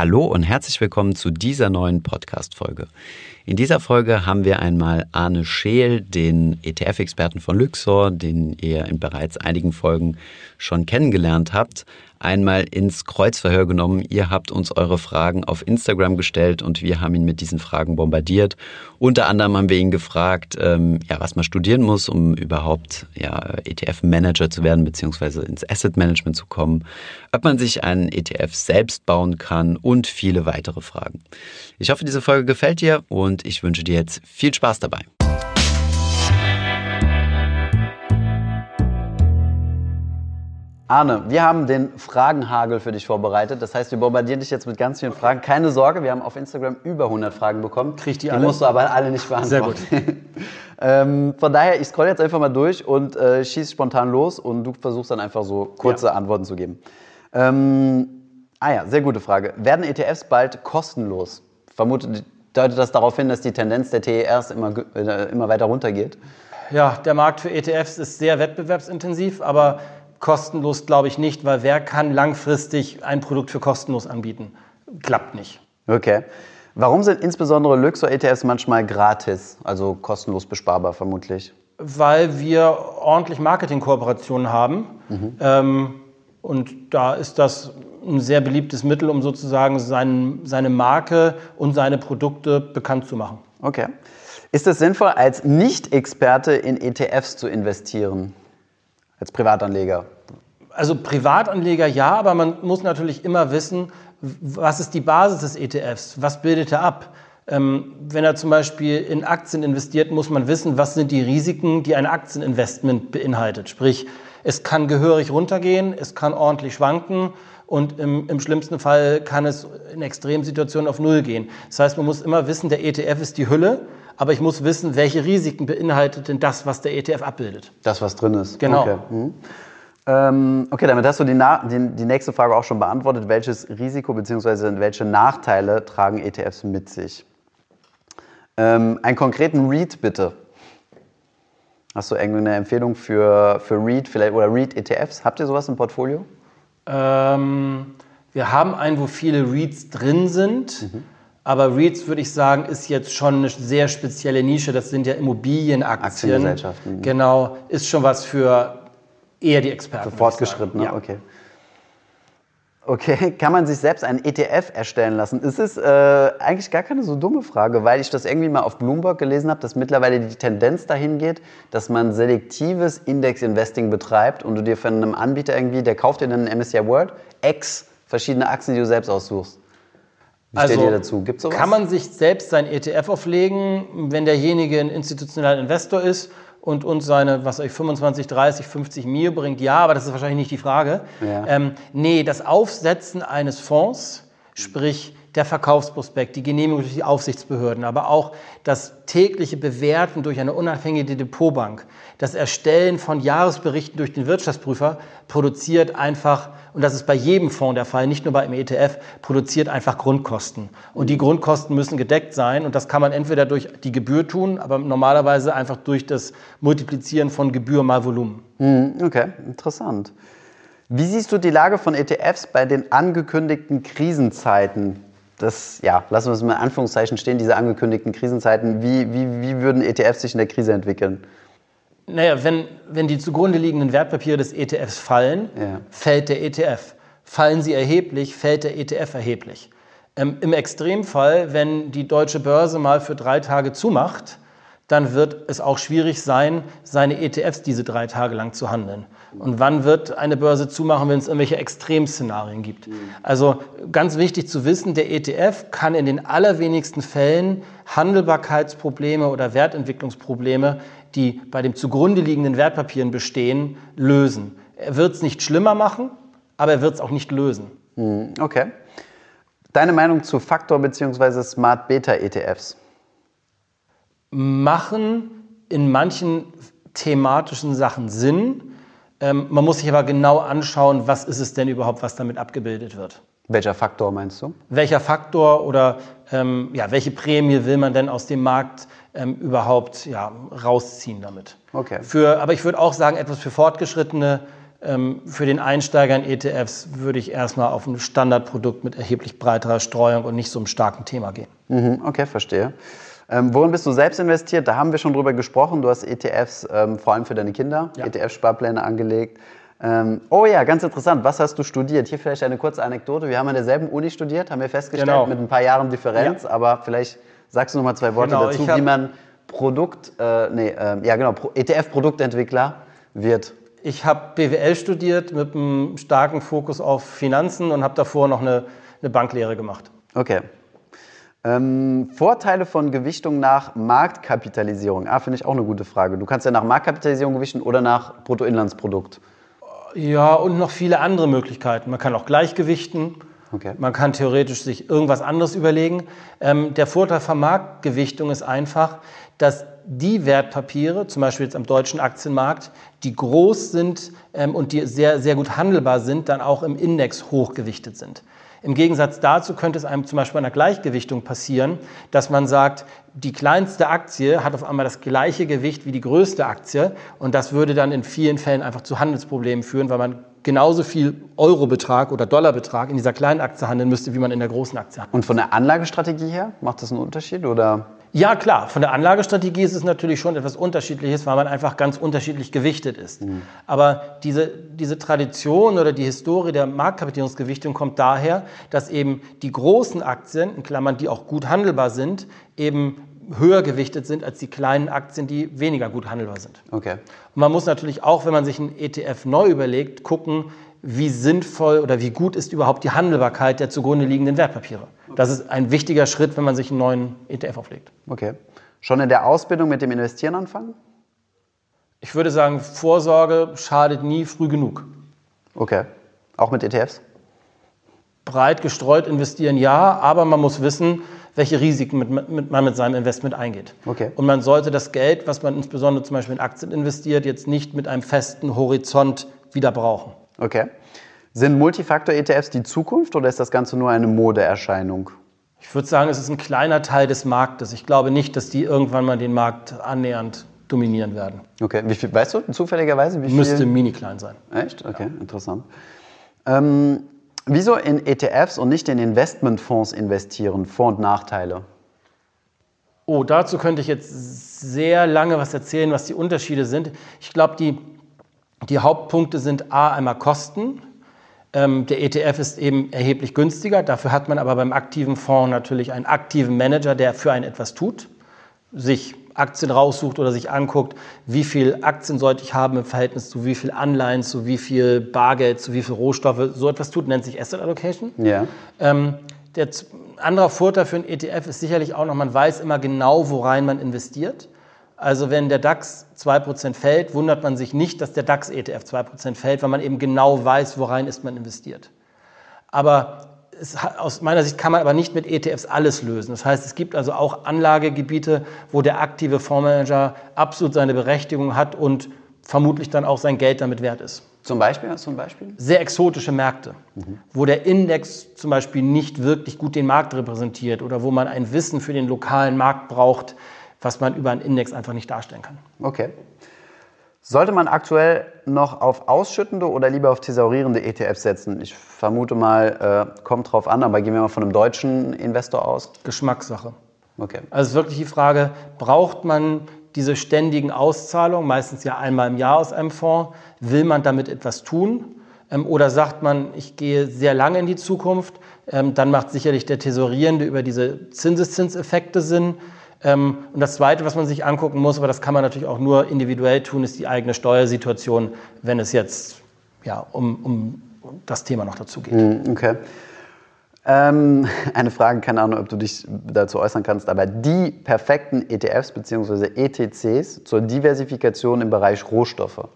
Hallo und herzlich willkommen zu dieser neuen Podcast-Folge. In dieser Folge haben wir einmal Arne Scheel, den ETF-Experten von Luxor, den ihr in bereits einigen Folgen schon kennengelernt habt, einmal ins Kreuzverhör genommen. Ihr habt uns eure Fragen auf Instagram gestellt und wir haben ihn mit diesen Fragen bombardiert. Unter anderem haben wir ihn gefragt, ähm, ja, was man studieren muss, um überhaupt ja, ETF-Manager zu werden, beziehungsweise ins Asset Management zu kommen, ob man sich einen ETF selbst bauen kann und viele weitere Fragen. Ich hoffe, diese Folge gefällt dir und ich wünsche dir jetzt viel Spaß dabei. Arne, wir haben den Fragenhagel für dich vorbereitet. Das heißt, wir bombardieren dich jetzt mit ganz vielen Fragen. Keine Sorge, wir haben auf Instagram über 100 Fragen bekommen. Krieg die, die alle? musst du aber alle nicht beantworten. Sehr gut. ähm, von daher, ich scroll jetzt einfach mal durch und äh, schieß spontan los und du versuchst dann einfach so kurze Ja. Antworten zu geben. Ähm, ah ja, sehr gute Frage. Werden ETFs bald kostenlos? Vermutet deutet das darauf hin, dass die Tendenz der TERs immer, äh, immer weiter runtergeht? Ja, der Markt für ETFs ist sehr wettbewerbsintensiv, aber kostenlos glaube ich nicht, weil wer kann langfristig ein Produkt für kostenlos anbieten? Klappt nicht. Okay. Warum sind insbesondere Luxor-ETFs manchmal gratis, also kostenlos besparbar vermutlich? Weil wir ordentlich Marketingkooperationen haben. Ähm, und da ist das ein sehr beliebtes Mittel, um sozusagen sein, seine Marke und seine Produkte bekannt zu machen. Okay. Ist es sinnvoll, als Nicht-Experte in ETFs zu investieren? Als Privatanleger? Also Privatanleger ja, aber man muss natürlich immer wissen, was ist die Basis des ETFs? Was bildet er ab? Ähm, wenn er zum Beispiel in Aktien investiert, muss man wissen, was sind die Risiken, die ein Aktieninvestment beinhaltet. Sprich, es kann gehörig runtergehen, es kann ordentlich schwanken und im, im schlimmsten Fall kann es in Extremsituationen auf Null gehen. Das heißt, man muss immer wissen, der ETF ist die Hülle, aber ich muss wissen, welche Risiken beinhaltet denn das, was der ETF abbildet. Das, was drin ist. Genau. Okay, mhm. ähm, okay damit hast du die, die, die nächste Frage auch schon beantwortet. Welches Risiko bzw. welche Nachteile tragen ETFs mit sich? Ähm, einen konkreten REIT bitte. Hast du irgendeine Empfehlung für, für REIT vielleicht, oder REIT-ETFs? Habt ihr sowas im Portfolio? Ähm, wir haben einen, wo viele REITs drin sind. Mhm. Aber REITs, würde ich sagen, ist jetzt schon eine sehr spezielle Nische. Das sind ja Immobilienaktien. Aktiengesellschaften. Genau, ist schon was für eher die Experten. Für Fortgeschrittene. Ja. okay. Okay, kann man sich selbst einen ETF erstellen lassen? Es ist äh, eigentlich gar keine so dumme Frage, weil ich das irgendwie mal auf Bloomberg gelesen habe, dass mittlerweile die Tendenz dahin geht, dass man selektives Index-Investing betreibt und du dir von einem Anbieter irgendwie, der kauft dir dann einen MSCI World, X verschiedene Aktien, die du selbst aussuchst. Wie steht ihr dazu? Gibt's sowas? Also Kann man sich selbst sein ETF auflegen, wenn derjenige ein institutioneller Investor ist und uns seine, was ich, 25, 30, 50 Mio bringt? Ja, aber das ist wahrscheinlich nicht die Frage. Ja. Ähm, nee, das Aufsetzen eines Fonds, sprich der Verkaufsprospekt, die Genehmigung durch die Aufsichtsbehörden, aber auch das tägliche Bewerten durch eine unabhängige Depotbank, das Erstellen von Jahresberichten durch den Wirtschaftsprüfer produziert einfach, und das ist bei jedem Fonds der Fall, nicht nur beim ETF, produziert einfach Grundkosten. Und die Grundkosten müssen gedeckt sein und das kann man entweder durch die Gebühr tun, aber normalerweise einfach durch das Multiplizieren von Gebühr mal Volumen. Hm, Okay, interessant. Wie siehst du die Lage von ETFs bei den angekündigten Krisenzeiten? Das, ja, lassen wir es mal in Anführungszeichen stehen, diese angekündigten Krisenzeiten. Wie, wie, wie würden ETFs sich in der Krise entwickeln? Naja, wenn, wenn die zugrunde liegenden Wertpapiere des ETFs fallen, Ja. fällt der ETF. Fallen sie erheblich, fällt der ETF erheblich. Ähm, Im Extremfall, wenn die deutsche Börse mal für drei Tage zumacht, dann wird es auch schwierig sein, seine ETFs diese drei Tage lang zu handeln. Und wann wird eine Börse zumachen, wenn es irgendwelche Extremszenarien gibt? Also ganz wichtig zu wissen, der ETF kann in den allerwenigsten Fällen Handelbarkeitsprobleme oder Wertentwicklungsprobleme, die bei dem zugrunde liegenden Wertpapieren bestehen, lösen. Er wird es nicht schlimmer machen, aber er wird es auch nicht lösen. Hm, Okay. Deine Meinung zu Faktor- bzw. Smart Beta-ETFs? Machen in manchen thematischen Sachen Sinn. Ähm, man muss sich aber genau anschauen, was ist es denn überhaupt, was damit abgebildet wird. Welcher Faktor meinst du? Welcher Faktor oder ähm, ja, welche Prämie will man denn aus dem Markt ähm, überhaupt ja, rausziehen damit? Okay. Für, aber ich würde auch sagen, etwas für Fortgeschrittene ähm, für den Einsteiger in ETFs würde ich erstmal auf ein Standardprodukt mit erheblich breiterer Streuung und nicht so einem starken Thema gehen. Mhm, okay, verstehe. Ähm, worin bist du selbst investiert? Da haben wir schon drüber gesprochen. Du hast ETFs ähm, vor allem für deine Kinder, ja. ETF-Sparpläne angelegt. Ähm, oh ja, ganz interessant. Was hast du studiert? Hier vielleicht eine kurze Anekdote. Wir haben an derselben Uni studiert, haben wir festgestellt, genau. mit ein paar Jahren Differenz. Ja. Aber vielleicht sagst du noch mal zwei Worte genau, dazu, wie man Produkt, äh, nee, äh, ja genau, ETF-Produktentwickler wird. Ich habe BWL studiert mit einem starken Fokus auf Finanzen und habe davor noch eine, eine Banklehre gemacht. Okay. Ähm, Vorteile von Gewichtung nach Marktkapitalisierung. Ah, finde ich auch eine gute Frage. Du kannst ja nach Marktkapitalisierung gewichten oder nach Bruttoinlandsprodukt. Ja, und noch viele andere Möglichkeiten. Man kann auch gleichgewichten. Okay. Man kann theoretisch sich irgendwas anderes überlegen. Ähm, der Vorteil von Marktgewichtung ist einfach, dass die Wertpapiere, zum Beispiel jetzt am deutschen Aktienmarkt, die groß sind ähm, und die sehr, sehr gut handelbar sind, dann auch im Index hochgewichtet sind. Im Gegensatz dazu könnte es einem zum Beispiel bei einer Gleichgewichtung passieren, dass man sagt, die kleinste Aktie hat auf einmal das gleiche Gewicht wie die größte Aktie und das würde dann in vielen Fällen einfach zu Handelsproblemen führen, weil man genauso viel Eurobetrag oder Dollarbetrag in dieser kleinen Aktie handeln müsste, wie man in der großen Aktie hat. Und von der Anlagestrategie her macht das einen Unterschied oder? Ja, klar. Von der Anlagestrategie ist es natürlich schon etwas Unterschiedliches, weil man einfach ganz unterschiedlich gewichtet ist. Mhm. Aber diese, diese Tradition oder die Historie der Marktkapitalisierungsgewichtung kommt daher, dass eben die großen Aktien, in Klammern, die auch gut handelbar sind, eben höher gewichtet sind als die kleinen Aktien, die weniger gut handelbar sind. Okay. Und man muss natürlich auch, wenn man sich einen ETF neu überlegt, gucken, wie sinnvoll oder wie gut ist überhaupt die Handelbarkeit der zugrunde liegenden Wertpapiere. Das ist ein wichtiger Schritt, wenn man sich einen neuen ETF auflegt. Okay. Schon in der Ausbildung mit dem Investieren anfangen? Ich würde sagen, Vorsorge schadet nie früh genug. Okay. Auch mit ETFs? Breit gestreut investieren ja, aber man muss wissen, welche Risiken mit, mit, man mit seinem Investment eingeht. Okay. Und man sollte das Geld, was man insbesondere zum Beispiel in Aktien investiert, jetzt nicht mit einem festen Horizont wieder brauchen. Okay. Sind Multifaktor-ETFs die Zukunft oder ist das Ganze nur eine Modeerscheinung? Ich würde sagen, es ist ein kleiner Teil des Marktes. Ich glaube nicht, dass die irgendwann mal den Markt annähernd dominieren werden. Okay, wie viel, weißt du zufälligerweise, wie viel? Müsste mini klein sein. Echt? Okay, ja. interessant. Ähm, wieso in ETFs und nicht in Investmentfonds investieren? Vor- und Nachteile? Oh, dazu könnte ich jetzt sehr lange was erzählen, was die Unterschiede sind. Ich glaube, die die Hauptpunkte sind A, einmal Kosten. Ähm, der ETF ist eben erheblich günstiger. Dafür hat man aber beim aktiven Fonds natürlich einen aktiven Manager, der für einen etwas tut, sich Aktien raussucht oder sich anguckt, wie viel Aktien sollte ich haben im Verhältnis zu wie viel Anleihen, zu wie viel Bargeld, zu wie viel Rohstoffe. So etwas tut, nennt sich Asset Allocation. Ja. Ähm, der andere Vorteil für einen ETF ist sicherlich auch noch, man weiß immer genau, worein man investiert. Also wenn der DAX 2% fällt, wundert man sich nicht, dass der DAX-ETF 2% fällt, weil man eben genau weiß, worein ist man investiert. Aber es, aus meiner Sicht kann man aber nicht mit ETFs alles lösen. Das heißt, es gibt also auch Anlagegebiete, wo der aktive Fondsmanager absolut seine Berechtigung hat und vermutlich dann auch sein Geld damit wert ist. Zum Beispiel? Zum Beispiel? Sehr exotische Märkte, mhm. wo der Index zum Beispiel nicht wirklich gut den Markt repräsentiert oder wo man ein Wissen für den lokalen Markt braucht, was man über einen Index einfach nicht darstellen kann. Okay. Sollte man aktuell noch auf ausschüttende oder lieber auf thesaurierende ETFs setzen? Ich vermute mal, äh, kommt drauf an, aber gehen wir mal von einem deutschen Investor aus. Geschmackssache. Okay. Also wirklich die Frage, braucht man diese ständigen Auszahlungen, meistens ja einmal im Jahr aus einem Fonds, will man damit etwas tun? Ähm, oder sagt man, ich gehe sehr lange in die Zukunft, ähm, dann macht sicherlich der Tesorierende über diese Zinseszinseffekte Sinn. Ähm, und das Zweite, was man sich angucken muss, aber das kann man natürlich auch nur individuell tun, ist die eigene Steuersituation, wenn es jetzt ja, um, um das Thema noch dazu geht. Hm, okay. Ähm, eine Frage, keine Ahnung, ob du dich dazu äußern kannst, aber die perfekten ETFs bzw. ETCs zur Diversifikation im Bereich Rohstoffe.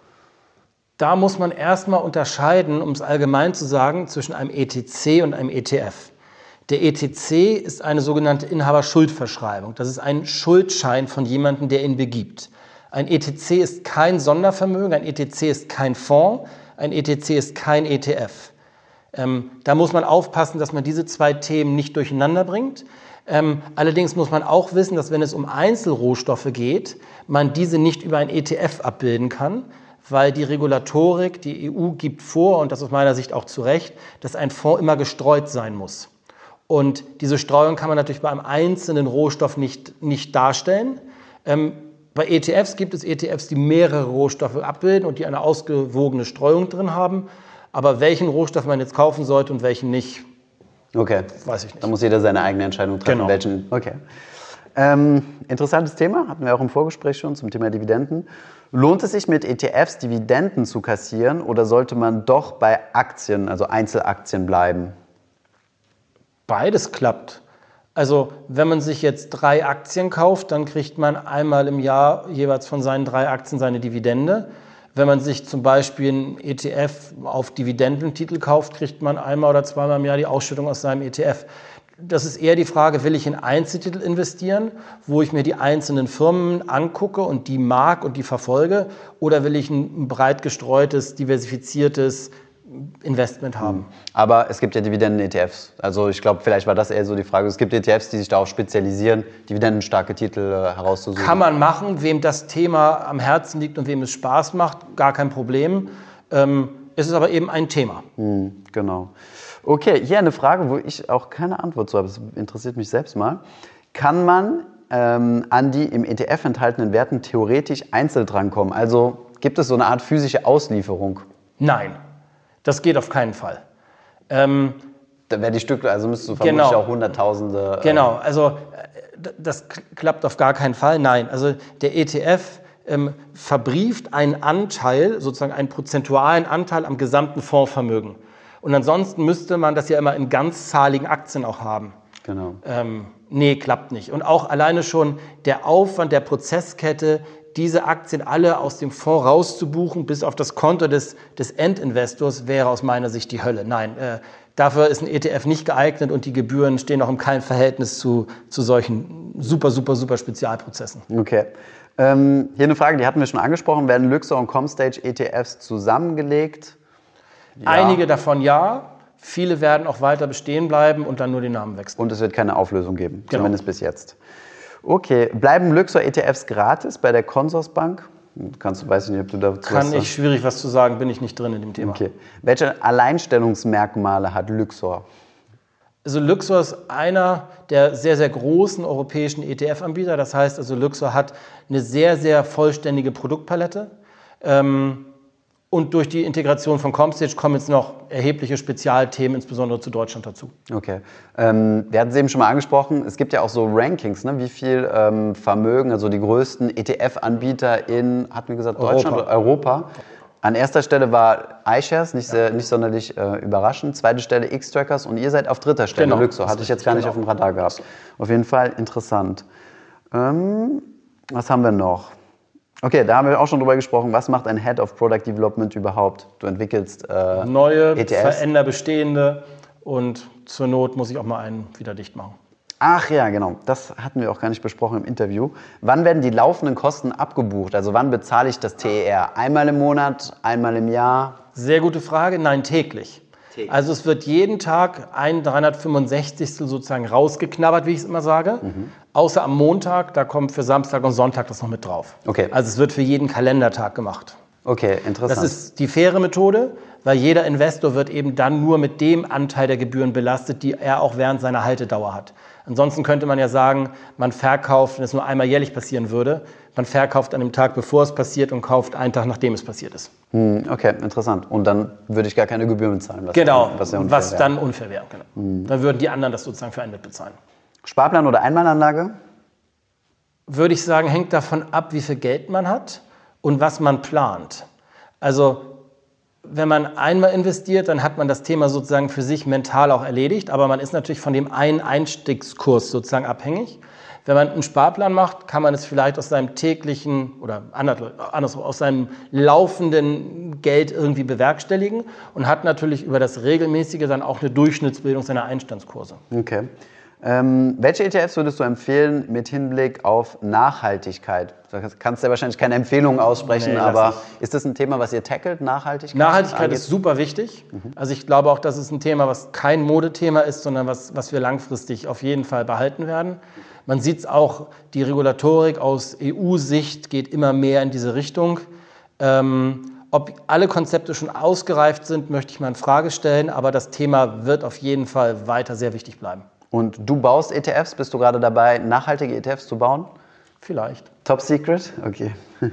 Da muss man erstmal unterscheiden, um es allgemein zu sagen, zwischen einem ETC und einem ETF. Der ETC ist eine sogenannte Inhaberschuldverschreibung. Das ist ein Schuldschein von jemandem, der ihn begibt. Ein ETC ist kein Sondervermögen, ein ETC ist kein Fonds, ein ETC ist kein ETF. Ähm, da muss man aufpassen, dass man diese zwei Themen nicht durcheinander bringt. Ähm, allerdings muss man auch wissen, dass wenn es um Einzelrohstoffe geht, man diese nicht über ein ETF abbilden kann, weil die Regulatorik, die EU gibt vor, und das aus meiner Sicht auch zu Recht, dass ein Fonds immer gestreut sein muss. Und diese Streuung kann man natürlich bei einem einzelnen Rohstoff nicht, nicht darstellen. Ähm, bei ETFs gibt es ETFs, die mehrere Rohstoffe abbilden und die eine ausgewogene Streuung drin haben. Aber welchen Rohstoff man jetzt kaufen sollte und welchen nicht, okay. weiß ich nicht. Da muss jeder seine eigene Entscheidung treffen. Genau. Welchen, okay. Ähm, interessantes Thema, hatten wir auch im Vorgespräch schon zum Thema Dividenden. Lohnt es sich mit ETFs Dividenden zu kassieren oder sollte man doch bei Aktien, also Einzelaktien bleiben? Beides klappt. Also wenn man sich jetzt drei Aktien kauft, dann kriegt man einmal im Jahr jeweils von seinen drei Aktien seine Dividende. Wenn man sich zum Beispiel einen ETF auf Dividendentitel kauft, kriegt man einmal oder zweimal im Jahr die Ausschüttung aus seinem ETF. Das ist eher die Frage, will ich in Einzeltitel investieren, wo ich mir die einzelnen Firmen angucke und die mag und die verfolge, oder will ich ein breit gestreutes, diversifiziertes Investment haben. Aber es gibt ja Dividenden-ETFs. Also ich glaube, vielleicht war das eher so die Frage. Es gibt ETFs, die sich darauf spezialisieren, dividendenstarke Titel äh, herauszusuchen. Kann man machen, wem das Thema am Herzen liegt und wem es Spaß macht, gar kein Problem. Ähm, es ist aber eben ein Thema. Hm, genau. Okay, hier eine Frage, wo ich auch keine Antwort zu habe. Das interessiert mich selbst mal. Kann man ähm, an die im ETF enthaltenen Werten theoretisch einzeln drankommen? Also gibt es so eine Art physische Auslieferung? Nein, das geht auf keinen Fall. Ähm, Da wäre die Stücke, also müsstest du vermutlich Genau. auch Hunderttausende. äh, Genau, also äh, das klappt auf gar keinen Fall. Nein, also der ETF ähm, verbrieft einen Anteil, sozusagen einen prozentualen Anteil am gesamten Fondsvermögen. Und ansonsten müsste man das ja immer in ganzzahligen Aktien auch haben. Genau. Ähm, nee, klappt nicht. Und auch alleine schon der Aufwand der Prozesskette, diese Aktien alle aus dem Fonds rauszubuchen, bis auf das Konto des, des Endinvestors, wäre aus meiner Sicht die Hölle. Nein, äh, dafür ist ein ETF nicht geeignet und die Gebühren stehen auch im keinem Verhältnis zu, zu solchen super, super, super Spezialprozessen. Okay. Ähm, hier eine Frage, die hatten wir schon angesprochen. Werden Luxor und Comstage ETFs zusammengelegt? Ja. Einige davon ja, viele werden auch weiter bestehen bleiben und dann nur den Namen wechseln. Und es wird keine Auflösung geben, Genau. zumindest bis jetzt. Okay, bleiben Luxor ETFs gratis bei der Consorsbank? Kannst du, weiß ich nicht, ob du dazu Kann sagst. ich schwierig was zu sagen, bin ich nicht drin in dem Thema. Okay. Welche Alleinstellungsmerkmale hat Luxor? Also Luxor ist einer der sehr, sehr großen europäischen ETF-Anbieter. Das heißt also, Luxor hat eine sehr, sehr vollständige Produktpalette. Ähm, und durch die Integration von Comstage kommen jetzt noch erhebliche Spezialthemen, insbesondere zu Deutschland dazu. Okay. Ähm, wir hatten es eben schon mal angesprochen, es gibt ja auch so Rankings, ne? wie viel ähm, Vermögen, also die größten ETF-Anbieter in, hatten wir gesagt, Deutschland Europa. oder Europa. An erster Stelle war iShares, nicht, sehr, nicht sonderlich äh, überraschend. Zweite Stelle X-Trackers und ihr seid auf dritter Stelle, Genau, Luxor. das Hatte ich jetzt gar nicht genau. auf dem Radar gehabt. Auf jeden Fall interessant. Ähm, was haben wir noch? Okay, da haben wir auch schon drüber gesprochen. Was macht ein Head of Product Development überhaupt? Du entwickelst äh, Neue, ETFs. veränder bestehende und zur Not muss ich auch mal einen wieder dicht machen. Ach ja, genau. Das hatten wir auch gar nicht besprochen im Interview. Wann werden die laufenden Kosten abgebucht? Also wann bezahle ich das TER? Einmal im Monat, einmal im Jahr? Sehr gute Frage. Nein, täglich. Also es wird jeden Tag ein 365. sozusagen rausgeknabbert, wie ich es immer sage. Außer am Montag, da kommt für Samstag und Sonntag das noch mit drauf. Okay. Also es wird für jeden Kalendertag gemacht. Okay, interessant. Das ist die faire Methode, weil jeder Investor wird eben dann nur mit dem Anteil der Gebühren belastet, die er auch während seiner Haltedauer hat. Ansonsten könnte man ja sagen, man verkauft, wenn es nur einmal jährlich passieren würde, man verkauft an dem Tag, bevor es passiert und kauft einen Tag, nachdem es passiert ist. Hm, okay, interessant. Und dann würde ich gar keine Gebühren bezahlen. Was Genau, was, was, ja unfair wäre. dann unfair wäre. Genau. Dann würden die anderen das sozusagen für einen mitbezahlen. Sparplan oder Einmalanlage? Würde ich sagen, hängt davon ab, wie viel Geld man hat und was man plant. Also wenn man einmal investiert, dann hat man das Thema sozusagen für sich mental auch erledigt, aber man ist natürlich von dem einen Einstiegskurs sozusagen abhängig. Wenn man einen Sparplan macht, kann man es vielleicht aus seinem täglichen oder anders- aus seinem laufenden Geld irgendwie bewerkstelligen und hat natürlich über das Regelmäßige dann auch eine Durchschnittsbildung seiner Einstandskurse. Okay. Ähm, welche ETFs würdest du empfehlen mit Hinblick auf Nachhaltigkeit? Du kannst ja wahrscheinlich keine Empfehlungen aussprechen, Nee, aber ist das ein Thema, was ihr tackelt, Nachhaltigkeit? Nachhaltigkeit angeht? ist super wichtig. Also ich glaube auch, das ist ein Thema, was kein Modethema ist, sondern was, was wir langfristig auf jeden Fall behalten werden. Man sieht es auch, die Regulatorik aus EU-Sicht geht immer mehr in diese Richtung. Ähm, ob alle Konzepte schon ausgereift sind, möchte ich mal in Frage stellen, aber das Thema wird auf jeden Fall weiter sehr wichtig bleiben. Und du baust ETFs? Bist du gerade dabei, nachhaltige ETFs zu bauen? Vielleicht. Top Secret? Okay.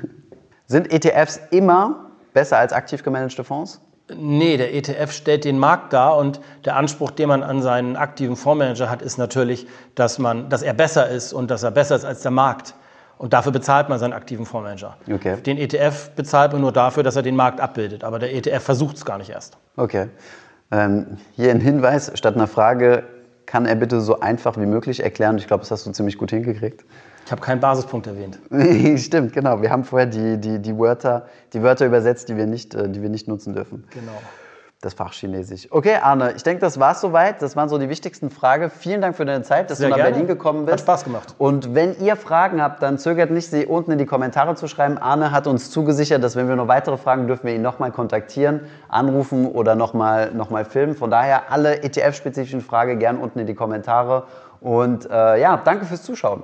Sind ETFs immer besser als aktiv gemanagte Fonds? Nee, der ETF stellt den Markt dar und der Anspruch, den man an seinen aktiven Fondsmanager hat, ist natürlich, dass, man, dass er besser ist und dass er besser ist als der Markt. Und dafür bezahlt man seinen aktiven Fondsmanager. Okay. Den ETF bezahlt man nur dafür, dass er den Markt abbildet. Aber der ETF versucht es gar nicht erst. Okay. Ähm, hier ein Hinweis statt einer Frage. Kann er bitte so einfach wie möglich erklären? Ich glaube, das hast du ziemlich gut hingekriegt. Ich habe keinen Basispunkt erwähnt. Stimmt, genau. Wir haben vorher die, die, die, Wörter, die Wörter übersetzt, die wir, nicht, äh, die wir nicht nutzen dürfen. Genau das Fach Chinesisch. Okay, Arne, ich denke, das war es soweit. Das waren so die wichtigsten Fragen. Vielen Dank für deine Zeit, dass Sehr du nach gerne. Berlin gekommen bist. Hat Spaß gemacht. Und wenn ihr Fragen habt, dann zögert nicht, sie unten in die Kommentare zu schreiben. Arne hat uns zugesichert, dass wenn wir noch weitere Fragen, dürfen wir ihn nochmal kontaktieren, anrufen oder nochmal noch mal filmen. Von daher alle ETF-spezifischen Fragen gern unten in die Kommentare. Und äh, ja, danke fürs Zuschauen.